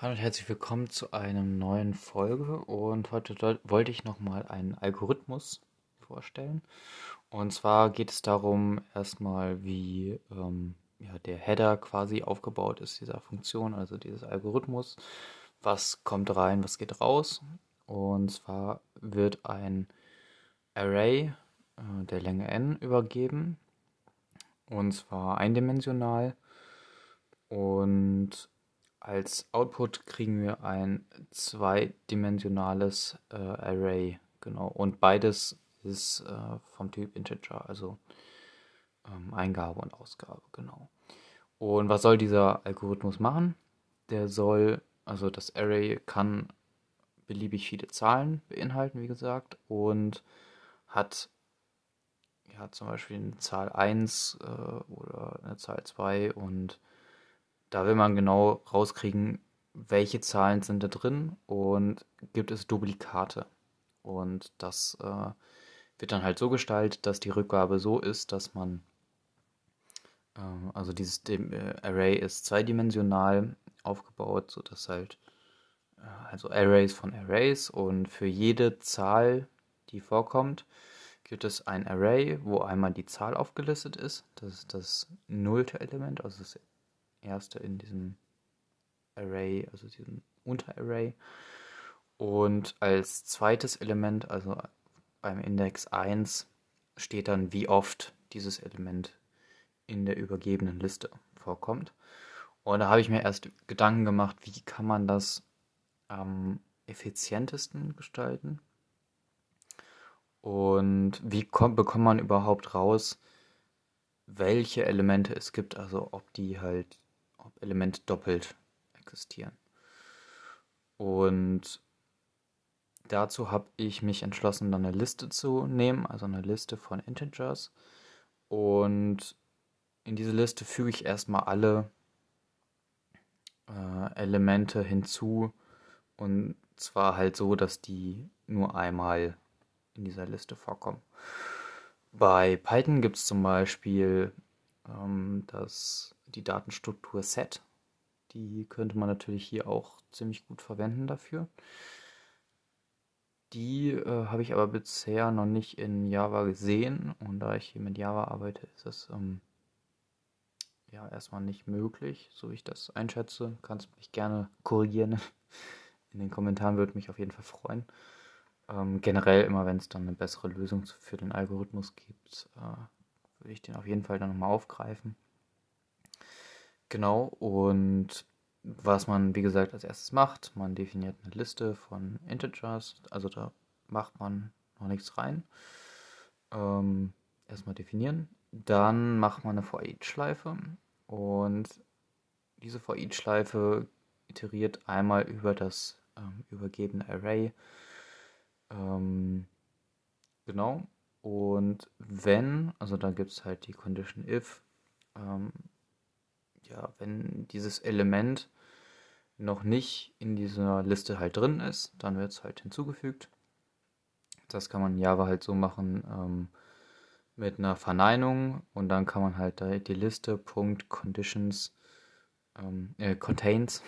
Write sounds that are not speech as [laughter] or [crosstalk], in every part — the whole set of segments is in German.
Hallo und herzlich willkommen zu einer neuen Folge und heute wollte ich nochmal einen Algorithmus vorstellen. Und zwar geht es darum erstmal, wie ähm, ja, der Header quasi aufgebaut ist dieser Funktion, also dieses Algorithmus. Was kommt rein, was geht raus. Und zwar wird ein Array äh, der Länge n übergeben und zwar eindimensional und als Output kriegen wir ein zweidimensionales äh, Array, genau. Und beides ist äh, vom Typ Integer, also ähm, Eingabe und Ausgabe, genau. Und was soll dieser Algorithmus machen? Der soll, also das Array kann beliebig viele Zahlen beinhalten, wie gesagt, und hat ja zum Beispiel eine Zahl 1 äh, oder eine Zahl 2 und da will man genau rauskriegen, welche Zahlen sind da drin und gibt es Duplikate. Und das äh, wird dann halt so gestaltet, dass die Rückgabe so ist, dass man, äh, also dieses äh, Array ist zweidimensional aufgebaut, sodass halt, äh, also Arrays von Arrays und für jede Zahl, die vorkommt, gibt es ein Array, wo einmal die Zahl aufgelistet ist. Das ist das nullte Element, also das erste in diesem Array, also diesem Unterarray. Und als zweites Element, also beim Index 1, steht dann, wie oft dieses Element in der übergebenen Liste vorkommt. Und da habe ich mir erst Gedanken gemacht, wie kann man das am effizientesten gestalten? Und wie kommt, bekommt man überhaupt raus, welche Elemente es gibt, also ob die halt Elemente doppelt existieren. Und dazu habe ich mich entschlossen, dann eine Liste zu nehmen, also eine Liste von Integers. Und in diese Liste füge ich erstmal alle äh, Elemente hinzu. Und zwar halt so, dass die nur einmal in dieser Liste vorkommen. Bei Python gibt es zum Beispiel ähm, das die Datenstruktur Set. Die könnte man natürlich hier auch ziemlich gut verwenden dafür. Die äh, habe ich aber bisher noch nicht in Java gesehen und da ich hier mit Java arbeite, ist das ähm, ja erstmal nicht möglich, so wie ich das einschätze. Kannst mich gerne korrigieren. In den Kommentaren würde mich auf jeden Fall freuen. Ähm, generell immer, wenn es dann eine bessere Lösung für den Algorithmus gibt, äh, würde ich den auf jeden Fall dann nochmal aufgreifen. Genau, und was man, wie gesagt, als erstes macht, man definiert eine Liste von Integers, also da macht man noch nichts rein. Ähm, erstmal definieren, dann macht man eine for each Schleife und diese for each Schleife iteriert einmal über das ähm, übergebene Array. Ähm, genau, und wenn, also da gibt es halt die Condition if, ähm, ja, wenn dieses Element noch nicht in dieser Liste halt drin ist, dann wird es halt hinzugefügt. Das kann man in Java halt so machen ähm, mit einer Verneinung und dann kann man halt die Liste Conditions ähm, äh, contains.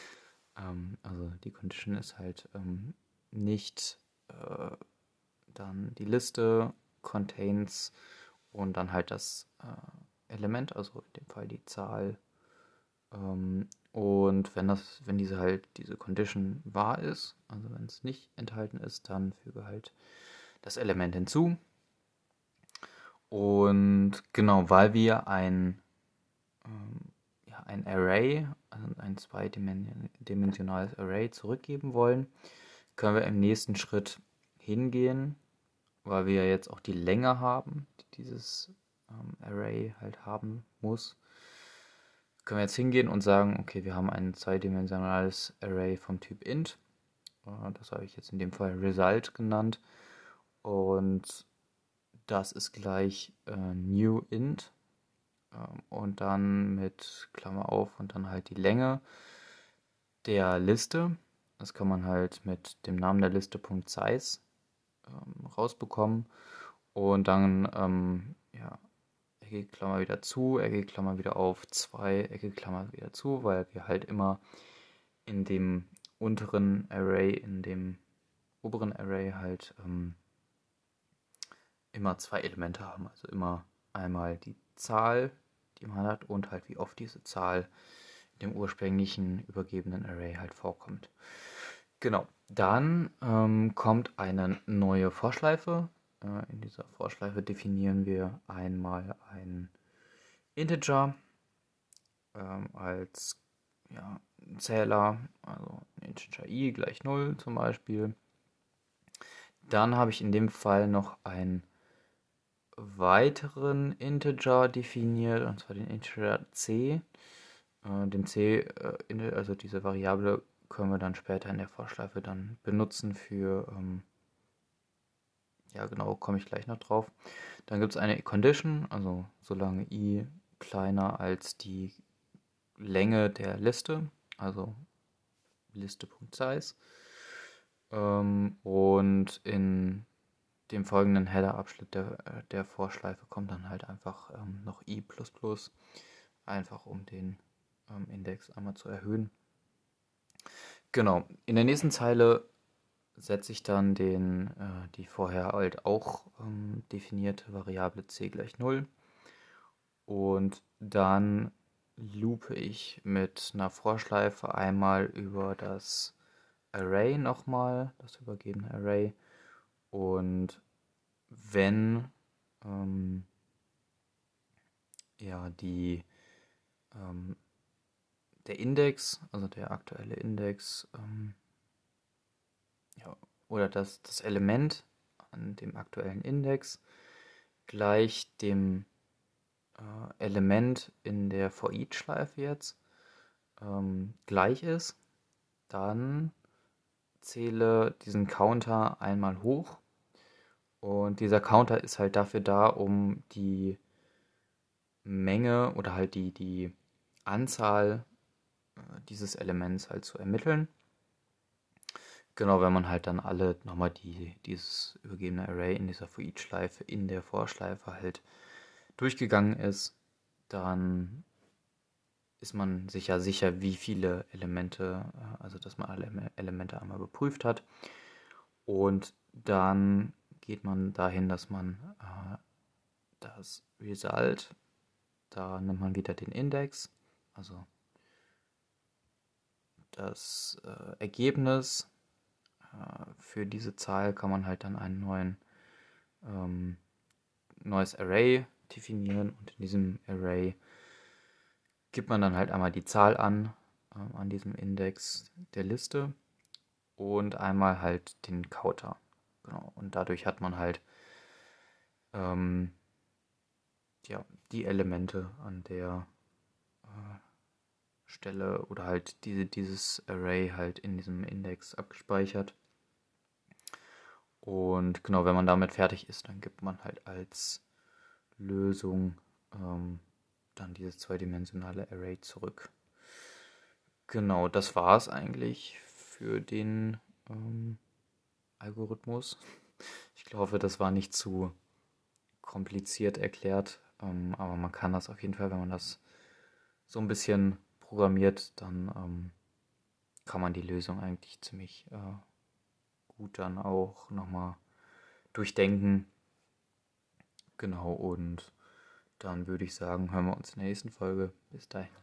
[laughs] ähm, also die Condition ist halt ähm, nicht äh, dann die Liste contains und dann halt das äh, Element, also in dem Fall die Zahl. Ähm, und wenn das, wenn diese halt diese Condition wahr ist, also wenn es nicht enthalten ist, dann füge halt das Element hinzu. Und genau, weil wir ein, ähm, ja, ein Array, also ein zweidimensionales Array zurückgeben wollen, können wir im nächsten Schritt hingehen, weil wir jetzt auch die Länge haben, die dieses ähm, Array halt haben muss, können wir jetzt hingehen und sagen, okay, wir haben ein zweidimensionales Array vom Typ int. Äh, das habe ich jetzt in dem Fall Result genannt. Und das ist gleich äh, new int. Ähm, und dann mit Klammer auf und dann halt die Länge der Liste. Das kann man halt mit dem Namen der Liste .size ähm, rausbekommen. Und dann ähm, ja, eckige Klammer wieder zu, eckige Klammer wieder auf, zwei, eckige Klammer wieder zu, weil wir halt immer in dem unteren Array, in dem oberen Array halt ähm, immer zwei Elemente haben. Also immer einmal die Zahl, die man hat und halt wie oft diese Zahl in dem ursprünglichen übergebenen Array halt vorkommt. Genau, dann ähm, kommt eine neue Vorschleife. Äh, in dieser Vorschleife definieren wir einmal ein Integer ähm, als ja, Zähler, also Integer i gleich 0 zum Beispiel. Dann habe ich in dem Fall noch einen weiteren Integer definiert, und zwar den Integer c. Äh, den c, äh, also diese Variable, können wir dann später in der Vorschleife dann benutzen für, ähm, ja genau, komme ich gleich noch drauf. Dann gibt es eine Condition, also solange i kleiner als die Länge der Liste, also Liste.size. Ähm, und in dem folgenden Header-Abschnitt der, der Vorschleife kommt dann halt einfach ähm, noch i++, einfach um den ähm, Index einmal zu erhöhen. Genau, in der nächsten Zeile setze ich dann den, äh, die vorher halt auch ähm, definierte Variable c gleich 0 und dann loope ich mit einer Vorschleife einmal über das Array nochmal, das übergebene Array. Und wenn ähm, ja die ähm, der Index, also der aktuelle Index, ähm, ja, oder das, das Element an dem aktuellen Index gleich dem äh, Element in der For Each Schleife jetzt ähm, gleich ist, dann zähle diesen Counter einmal hoch und dieser Counter ist halt dafür da, um die Menge oder halt die, die Anzahl äh, dieses Elements halt zu ermitteln. Genau, wenn man halt dann alle nochmal die, dieses übergebene Array in dieser For Each Schleife in der Vorschleife halt durchgegangen ist, dann ist man sich ja sicher, wie viele Elemente, äh, also dass man alle Elemente einmal geprüft hat. Und dann geht man dahin, dass man äh, das Result, da nimmt man wieder den Index, also das äh, Ergebnis für diese Zahl kann man halt dann einen neuen ähm, neues Array definieren und in diesem Array gibt man dann halt einmal die Zahl an, äh, an diesem Index der Liste und einmal halt den Counter. Genau. Und dadurch hat man halt ähm, ja, die Elemente an der äh, Stelle oder halt diese, dieses Array halt in diesem Index abgespeichert. Und genau, wenn man damit fertig ist, dann gibt man halt als Lösung ähm, dann dieses zweidimensionale Array zurück. Genau, das war es eigentlich für den ähm, Algorithmus. Ich glaube, das war nicht zu kompliziert erklärt, ähm, aber man kann das auf jeden Fall, wenn man das so ein bisschen programmiert, dann ähm, kann man die Lösung eigentlich ziemlich äh, gut dann auch nochmal durchdenken Genau, und dann würde ich sagen, hören wir uns in der nächsten Folge. Bis dahin.